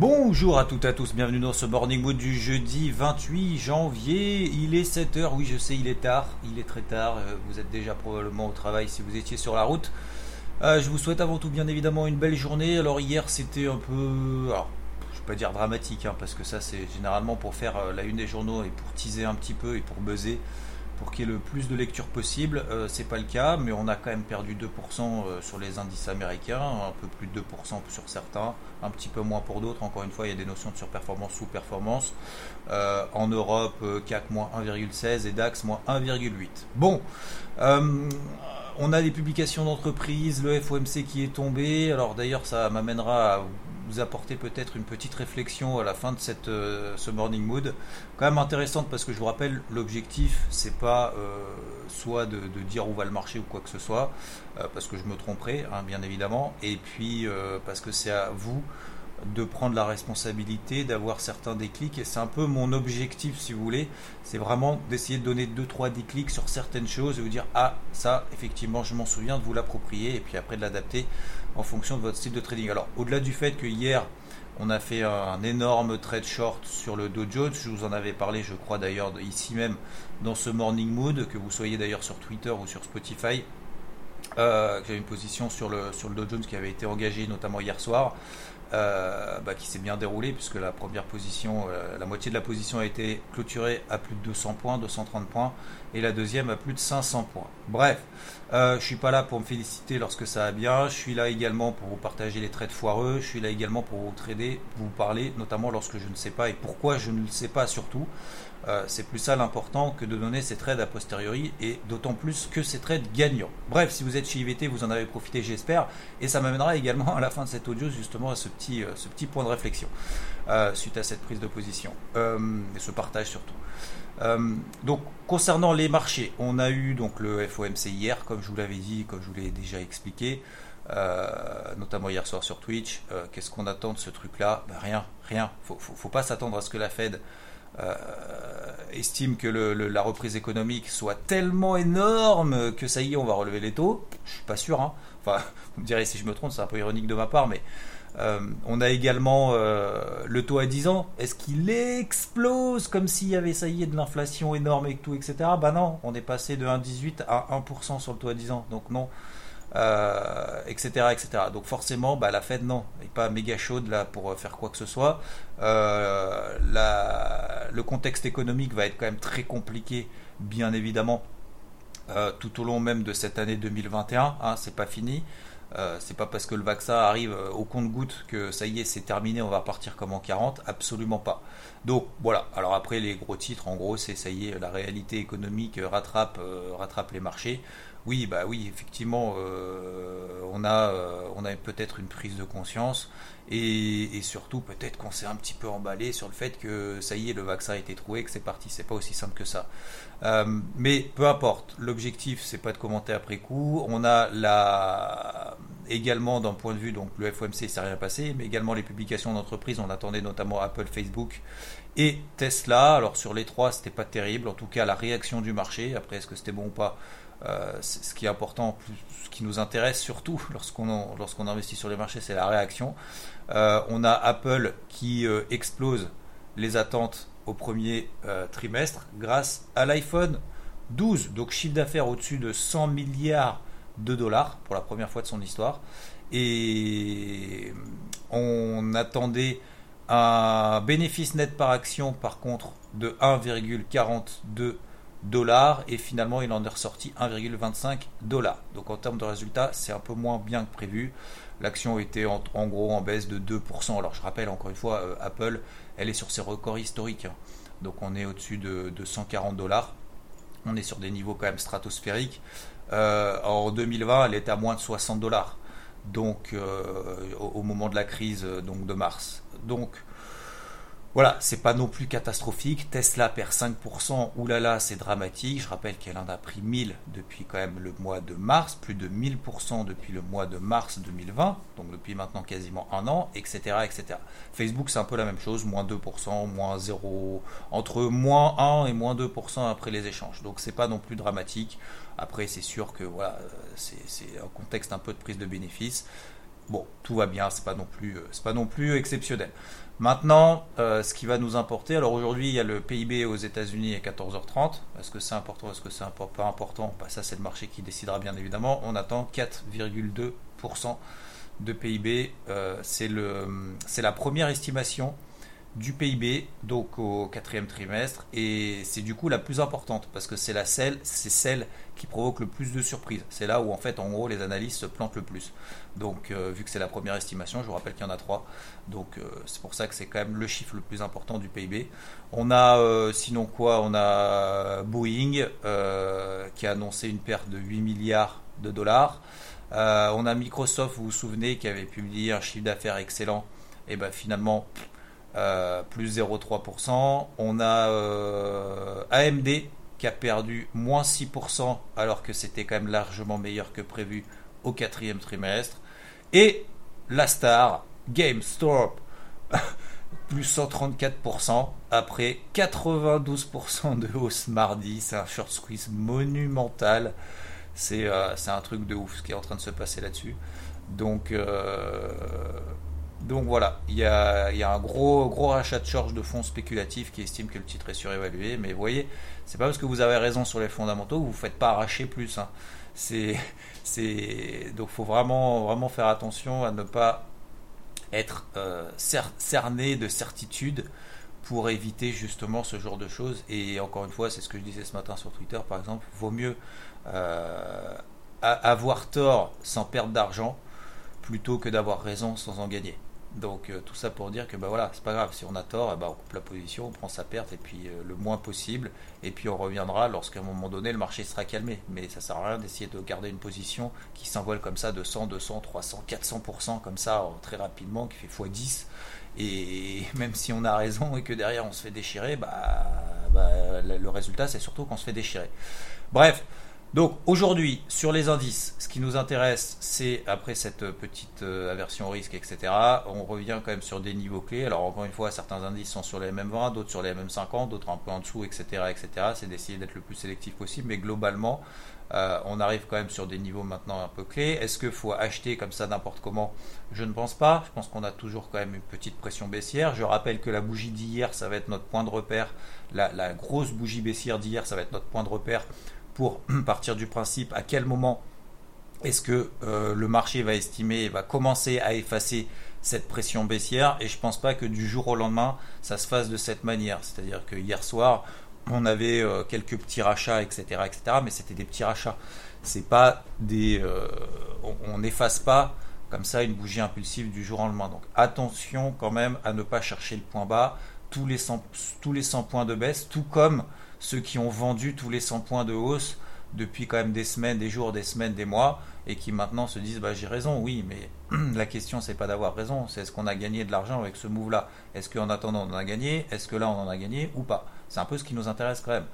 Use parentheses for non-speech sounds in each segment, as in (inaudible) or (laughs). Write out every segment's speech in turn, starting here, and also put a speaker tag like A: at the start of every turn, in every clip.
A: Bonjour à toutes et à tous, bienvenue dans ce Morning Mood du jeudi 28 janvier. Il est 7h, oui je sais il est tard, il est très tard, euh, vous êtes déjà probablement au travail si vous étiez sur la route. Euh, je vous souhaite avant tout bien évidemment une belle journée. Alors hier c'était un peu... Alors, je vais pas dire dramatique, hein, parce que ça c'est généralement pour faire euh, la une des journaux et pour teaser un petit peu et pour buzzer, pour qu'il y ait le plus de lecture possible. Euh, c'est pas le cas, mais on a quand même perdu 2% euh, sur les indices américains, un peu plus de 2% sur certains, un petit peu moins pour d'autres. Encore une fois, il y a des notions de surperformance, sous-performance. Euh, en Europe, euh, CAC moins 1,16 et DAX moins 1,8. Bon, euh, on a des publications d'entreprises, le FOMC qui est tombé. Alors d'ailleurs, ça m'amènera à vous apporter peut-être une petite réflexion à la fin de cette, euh, ce morning mood. Quand même intéressante parce que je vous rappelle, l'objectif, c'est pas euh, soit de, dire où va le marché ou quoi que ce soit, euh, parce que je me tromperai, hein, bien évidemment, et puis parce que c'est à vous de prendre la responsabilité, d'avoir certains déclics. Et c'est un peu mon objectif, si vous voulez. C'est vraiment d'essayer de donner deux, trois déclics sur certaines choses et vous dire Ah, ça, effectivement, je m'en souviens, de vous l'approprier et puis après de l'adapter en fonction de votre style de trading. Alors, au-delà du fait que hier, on a fait un énorme trade short sur le Dow Jones. Je vous en avais parlé, je crois d'ailleurs, ici même dans ce Morning Mood, que vous soyez d'ailleurs sur Twitter ou sur Spotify. Euh, J'avais une position sur le, sur le Dow Jones qui avait été engagée notamment hier soir. Euh, bah, qui s'est bien déroulé puisque la première position, euh, la moitié de la position a été clôturée à plus de 200 points, 230 points, et la deuxième à plus de 500 points. Bref, euh, je suis pas là pour me féliciter lorsque ça va bien, je suis là également pour vous partager les trades foireux, je suis là également pour vous trader, vous parler, notamment lorsque je ne sais pas et pourquoi je ne le sais pas surtout. Euh, c'est plus ça l'important que de donner ces trades a posteriori et d'autant plus que ces trades gagnants. Bref, si vous êtes chez IVT, vous en avez profité, j'espère, et ça m'amènera également (laughs) à la fin de cet audio justement à ce petit, euh, ce petit point de réflexion euh, suite à cette prise de position euh, et ce partage surtout. Donc concernant les marchés, on a eu donc le FOMC hier, comme je vous l'avais dit, comme je vous l'ai déjà expliqué. Notamment hier soir sur Twitch. Qu'est-ce qu'on attend de ce truc-là? Ben Rien, rien. Faut, faut, pas s'attendre à ce que la Fed estime que la reprise économique soit tellement énorme que ça y est, on va relever les taux. Je suis pas sûr. Hein. Enfin, (laughs) vous me direz si je me trompe, c'est un peu ironique de ma part, mais euh, on a également euh, le taux à 10 ans. Est-ce qu'il explose comme s'il y avait ça y est de l'inflation énorme et tout, etc. Bah non, on est passé de 1,18 à 1% sur le taux à 10 ans. Donc non. Euh, etc., etc. Donc forcément, bah, la Fed non, n'est pas méga chaude là pour faire quoi que ce soit. Le contexte économique va être quand même très compliqué, bien évidemment, tout au long même de cette année 2021. Hein, c'est pas fini. Euh, c'est pas parce que le vaccin arrive au compte-goutte que ça y est, c'est terminé, on va partir comme en 40. Absolument pas. Donc voilà. Alors après, les gros titres, en gros, c'est ça y est, la réalité économique rattrape, euh, rattrape les marchés. Oui, bah oui, effectivement, euh, on a, euh, on a peut-être une prise de conscience et, et surtout peut-être qu'on s'est un petit peu emballé sur le fait que ça y est, le vaccin a été trouvé, que c'est parti. C'est pas aussi simple que ça. Euh, mais peu importe. L'objectif, c'est pas de commenter après coup. On a la également d'un point de vue donc le FOMC, ça rien passé, mais également les publications d'entreprises. On attendait notamment Apple, Facebook et Tesla. Alors sur les trois, c'était pas terrible. En tout cas, la réaction du marché. Après, est-ce que c'était bon ou pas? Euh, ce qui est important, ce qui nous intéresse surtout (laughs) lorsqu'on investit sur les marchés, c'est la réaction. Euh, on a Apple qui euh, explose les attentes au premier trimestre grâce à l'iPhone 12, donc chiffre d'affaires au-dessus de 100 milliards de dollars pour la première fois de son histoire. Et on attendait un bénéfice net par action par contre de 1,42 dollars et finalement il en est ressorti 1,25 dollars. Donc en termes de résultats, c'est un peu moins bien que prévu. L'action était en, gros en baisse de 2%. Alors je rappelle encore une fois, euh, Apple, elle est sur ses records historiques. Hein. Donc on est au-dessus de, de 140 dollars. On est sur des niveaux quand même stratosphériques. en 2020, elle était à moins de 60 dollars. Donc, au, au, moment de la crise donc de mars. Donc, voilà, c'est pas non plus catastrophique. Tesla perd 5%, oulala, c'est dramatique. Je rappelle qu'elle en a pris 1000 depuis quand même le mois de mars, plus de 1000% depuis le mois de mars 2020, donc depuis maintenant quasiment un an, etc. etc. Facebook, c'est un peu la même chose, moins 2%, moins 0, entre moins 1 et moins 2% après les échanges. Donc c'est pas non plus dramatique. Après, c'est sûr que voilà, c'est un contexte un peu de prise de bénéfice. Bon, tout va bien, c'est pas plus, c'est pas non plus exceptionnel. Maintenant, euh, ce qui va nous importer, alors aujourd'hui il y a le PIB aux États-Unis à 14h30. Est-ce que c'est important, est-ce que c'est pas important? Bah, Ça c'est le marché qui décidera bien évidemment. On attend 4,2% de PIB. Euh, c'est la première estimation du PIB donc au quatrième trimestre et c'est du coup la plus importante parce que c'est la celle c'est celle qui provoque le plus de surprises. C'est là où en fait en gros les analystes se plantent le plus. Donc euh, vu que c'est la première estimation je vous rappelle qu'il y en a trois. Donc euh, c'est pour ça que c'est quand même le chiffre le plus important du PIB on a euh, sinon quoi on a Boeing qui a annoncé une perte de 8 milliards de dollars. On a Microsoft vous vous souvenez qui avait publié un chiffre d'affaires excellent. Et ben finalement euh, plus 0,3%. On a euh, AMD qui a perdu moins 6% alors que c'était quand même largement meilleur que prévu au quatrième trimestre. Et la star, GameStop, (laughs) plus 134% après 92% de hausse mardi. C'est un short squeeze monumental. Euh, c'est un truc de ouf ce qui est en train de se passer là-dessus. Donc, donc voilà, il y a, un gros, gros rachat de charge de fonds spéculatifs qui estiment que le titre est surévalué. Mais vous voyez, c'est pas parce que vous avez raison sur les fondamentaux que vous ne faites pas arracher plus. Hein. C'est, (laughs) donc faut vraiment, faire attention à ne pas être euh, cerné de certitude pour éviter justement ce genre de choses. Et encore une fois, c'est ce que je disais ce matin sur Twitter par exemple, vaut mieux euh, avoir tort sans perdre d'argent plutôt que d'avoir raison sans en gagner. Donc euh, tout ça pour dire que bah voilà, c'est pas grave, si on a tort, bah, on coupe la position, on prend sa perte et puis euh, le moins possible, et puis on reviendra lorsqu'à un moment donné le marché sera calmé. Mais ça sert à rien d'essayer de garder une position qui s'envole comme ça de 100, 200, 300, 400% comme ça euh, très rapidement, qui fait x10. Et (laughs) même si on a raison et que derrière on se fait déchirer, bah, bah le résultat c'est surtout qu'on se fait déchirer. Bref, donc aujourd'hui, sur les indices, ce qui nous intéresse, c'est après cette petite euh, aversion au risque, etc., on revient quand même sur des niveaux clés. Alors encore une fois, certains indices sont sur les MM20, d'autres sur les MM50, d'autres un peu en dessous, etc. etc. C'est d'essayer d'être le plus sélectif possible, mais globalement, euh, on arrive quand même sur des niveaux maintenant un peu clés. Est-ce qu'il faut acheter comme ça n'importe comment? Je ne pense pas. Je pense qu'on a toujours quand même une petite pression baissière. Je rappelle que la bougie d'hier, ça va être notre point de repère. la grosse bougie baissière d'hier, ça va être notre point de repère pour (clears throat) partir du principe à quel moment est-ce que euh, le marché va estimer, va commencer à effacer cette pression baissière et je pense pas que du jour au lendemain ça se fasse de cette manière. C'est-à-dire que hier soir on avait euh, quelques petits rachats, etc., etc., mais c'était des petits rachats. C'est pas des, euh, on n'efface pas comme ça une bougie impulsive du jour au lendemain. Donc attention quand même à ne pas chercher le point bas. Tous les tous les 100 points de baisse, tout comme ceux qui ont vendu tous les 100 points de hausse depuis quand même des semaines, des jours, des semaines, des mois, et qui maintenant se disent bah j'ai raison, oui, mais (clears throat) la question c'est pas d'avoir raison, c'est est-ce qu'on a gagné de l'argent avec ce move-là? Est-ce qu'en attendant on en a gagné? Est-ce que là on en a gagné ou pas? C'est un peu ce qui nous intéresse quand même,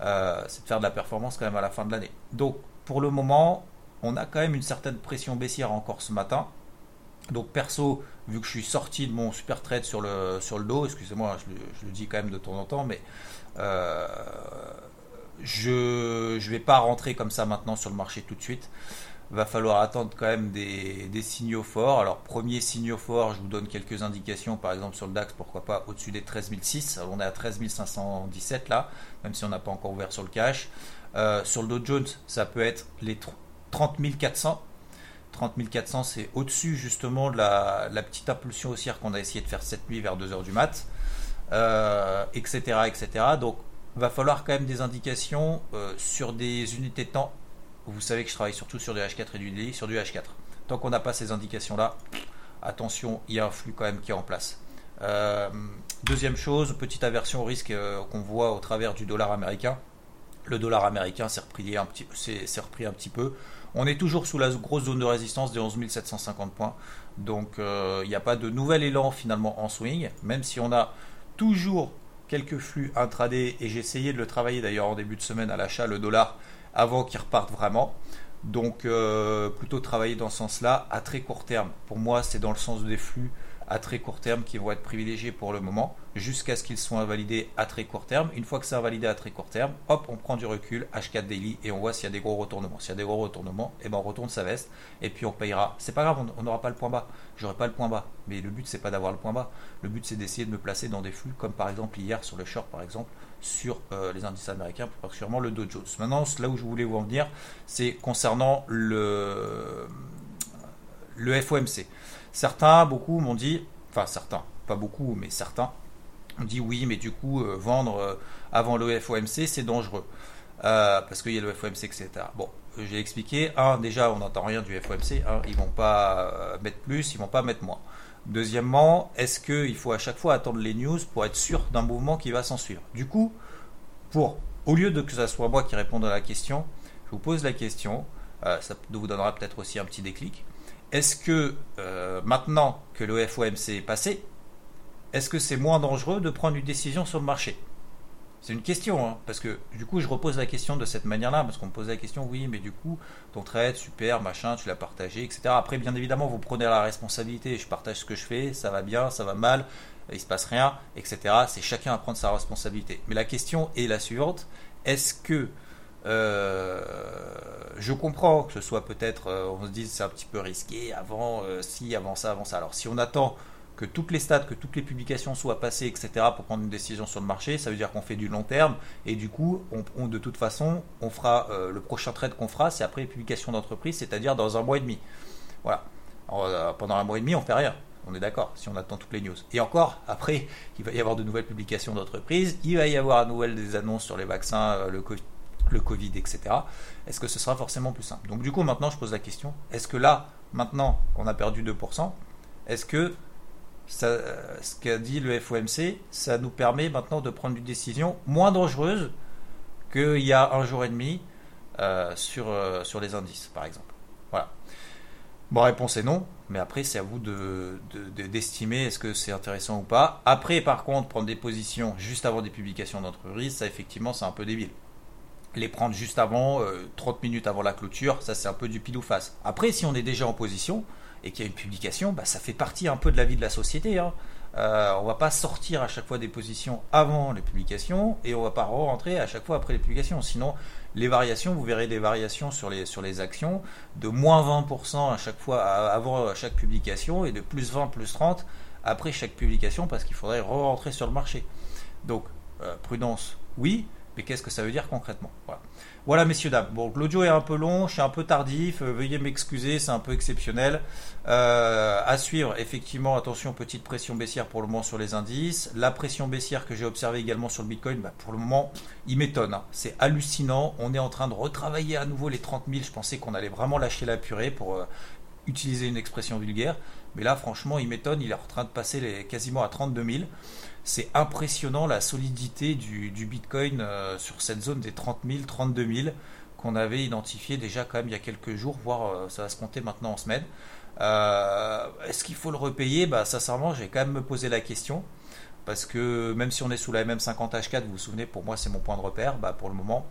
A: euh, c'est de faire de la performance quand même à la fin de l'année. Donc pour le moment, on a quand même une certaine pression baissière encore ce matin. Donc perso, vu que je suis sorti de mon super trade sur le, sur le dos, excusez-moi, je, le dis quand même de temps en temps, mais euh, je ne vais pas rentrer comme ça maintenant sur le marché tout de suite. Va falloir attendre quand même des, signaux forts. Alors, premier signaux fort, je vous donne quelques indications. Par exemple, sur le DAX, pourquoi pas au-dessus des 13006. On est à 13517 là, même si on n'a pas encore ouvert sur le cash. Euh, sur le Dow Jones, ça peut être les 30400. 30400, c'est au-dessus justement de la, petite impulsion haussière qu'on a essayé de faire cette nuit vers 2h du mat etc., euh, etc. Donc, va falloir quand même des indications euh, sur des unités de temps. Vous savez que je travaille surtout sur du H4 et du DI, sur du H4. Tant qu'on n'a pas ces indications-là, attention, il y a un flux quand même qui est en place. Euh, deuxième chose, petite aversion au risque qu'on voit au travers du dollar américain. Le dollar américain s'est repris, repris un petit peu. On est toujours sous la grosse zone de résistance des 11 750 points. Donc il n'y a pas de nouvel élan finalement en swing, même si on a toujours quelques flux intraday et j'ai essayé de le travailler d'ailleurs en début de semaine à l'achat le dollar avant qu'il reparte vraiment. Donc euh, plutôt travailler dans ce sens-là à très court terme. Pour moi, c'est dans le sens des flux à très court terme qui vont être privilégiés pour le moment, jusqu'à ce qu'ils soient invalidés à très court terme. Une fois que c'est invalidé à très court terme, hop, on prend du recul, H4 daily, et on voit s'il y a des gros retournements. S'il y a des gros retournements, et eh ben on retourne sa veste, et puis on payera. C'est pas grave, on n'aura pas le point bas. J'aurai pas le point bas. Mais le but, c'est pas d'avoir le point bas. Le but, c'est d'essayer de me placer dans des flux, comme par exemple hier sur le short, par exemple, sur euh, les indices américains, particulièrement le Dow Jones. Maintenant, là où je voulais vous en venir, c'est concernant le, le FOMC. Certains, beaucoup m'ont dit, enfin certains, pas beaucoup, mais certains, ont dit oui, mais du coup, euh, vendre euh, avant le FOMC, c'est dangereux. Euh, parce qu'il y a le FOMC, etc. Bon, j'ai expliqué. Un, déjà, on n'entend rien du FOMC. Un, ils vont pas mettre plus, ils vont pas mettre moins. Deuxièmement, est-ce qu'il faut à chaque fois attendre les news pour être sûr d'un mouvement qui va s'en suivre? Du coup, pour, au lieu de que ce soit moi qui réponde à la question, je vous pose la question. ça vous donnera peut-être aussi un petit déclic. Est-ce que euh, maintenant que le FOMC est passé, est-ce que c'est moins dangereux de prendre une décision sur le marché? C'est une question, hein, parce que du coup je repose la question de cette manière-là, parce qu'on me pose la question, oui, mais du coup, ton trade, super, machin, tu l'as partagé, etc. Après, bien évidemment, vous prenez la responsabilité, je partage ce que je fais, ça va bien, ça va mal, il se passe rien, etc. C'est chacun à prendre sa responsabilité. Mais la question est la suivante, est-ce que euh, je comprends que ce soit peut-être, euh, on se dise c'est un petit peu risqué avant, euh, si, avant ça, avant ça. Alors si on attend que toutes les stats, que toutes les publications soient passées, etc., pour prendre une décision sur le marché, ça veut dire qu'on fait du long terme, et du coup, on, de toute façon, on fera le prochain trade qu'on fera, c'est après les publications d'entreprise, c'est-à-dire dans un mois et demi. Voilà. pendant un mois et demi, on fait rien. On est d'accord, si on attend toutes les news. Et encore, après, il va y avoir de nouvelles publications d'entreprise, il va y avoir à nouvelle des annonces sur les vaccins, le Covid le Covid, etc. Est-ce que ce sera forcément plus simple? Donc du coup, maintenant, je pose la question, est-ce que là, maintenant qu'on a perdu 2%, est-ce que ça, ce qu'a dit le FOMC, ça nous permet maintenant de prendre une décision moins dangereuse qu'il y a un jour et demi euh, sur, euh, sur les indices, par exemple? Voilà. Bon, réponse est non, mais après, c'est à vous d'estimer de, est-ce que c'est intéressant ou pas. Après, par contre, prendre des positions juste avant des publications d'entreprise, ça, effectivement, c'est un peu débile les prendre juste avant, 30 euh, minutes avant la clôture, ça c'est un peu du pile ou face. Après, si on est déjà en position et qu'il y a une publication, bah, ça fait partie un peu de la vie de la société. Hein. Euh, on va pas sortir à chaque fois des positions avant les publications et on va pas rentrer à chaque fois après les publications. Sinon, les variations, vous verrez des variations sur les, sur les actions de moins 20% à chaque fois avant chaque publication et de plus 20, plus 30 après chaque publication parce qu'il faudrait re-rentrer sur le marché. Donc, euh, prudence, oui, mais qu'est-ce que ça veut dire concrètement? Voilà. messieurs, dames. Bon, l'audio est un peu long, je suis un peu tardif, euh, veuillez m'excuser, c'est un peu exceptionnel. Euh, à suivre, effectivement, attention, petite pression baissière pour le moment sur les indices. La pression baissière que j'ai observée également sur le Bitcoin, bah, pour le moment, il m'étonne. Hein. C'est hallucinant. On est en train de retravailler à nouveau les 30 000. Je pensais qu'on allait vraiment lâcher la purée pour euh, utiliser une expression vulgaire. Mais là, franchement, il m'étonne. Il est en train de passer quasiment à 32 000 c'est impressionnant la solidité du, Bitcoin euh, sur cette zone des 30 000, 32 000 qu'on avait identifié déjà quand même il y a quelques jours, voire euh, ça va se compter maintenant en semaine. Euh, est-ce qu'il faut le repayer? Bah, Sincèrement, j'ai quand même me posé la question. Parce que même si on est sous la MM50H4, vous vous souvenez, pour moi c'est mon point de repère, bah, pour le moment,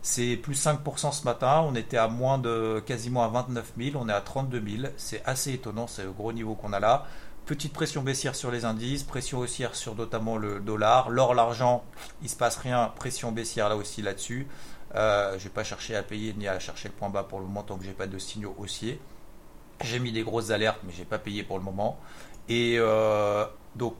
A: c'est plus 5% ce matin, on était à moins de quasiment à 29 000, on est à 32 000, c'est assez étonnant, c'est le gros niveau qu'on a là. Petite pression baissière sur les indices, pression haussière sur notamment le dollar. L'or, l'argent, il se passe rien, pression baissière là aussi là-dessus. Euh, je ne vais pas chercher à payer ni à chercher le point bas pour le moment tant que j'ai pas de signaux haussiers. J'ai mis des grosses alertes, mais j'ai pas payé pour le moment. Et euh, donc,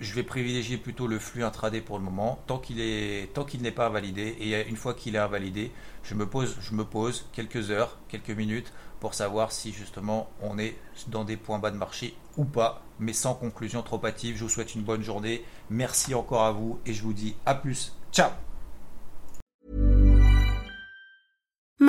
A: je vais privilégier plutôt le flux intraday pour le moment, tant qu'il n'est pas invalidé. Et une fois qu'il est invalidé, je me pose, je me pose quelques heures, quelques minutes pour savoir si justement on est dans des points bas de marché ou pas, mais sans conclusion trop hâtive. Je vous souhaite une bonne journée. Merci encore à vous et je vous dis à plus. Ciao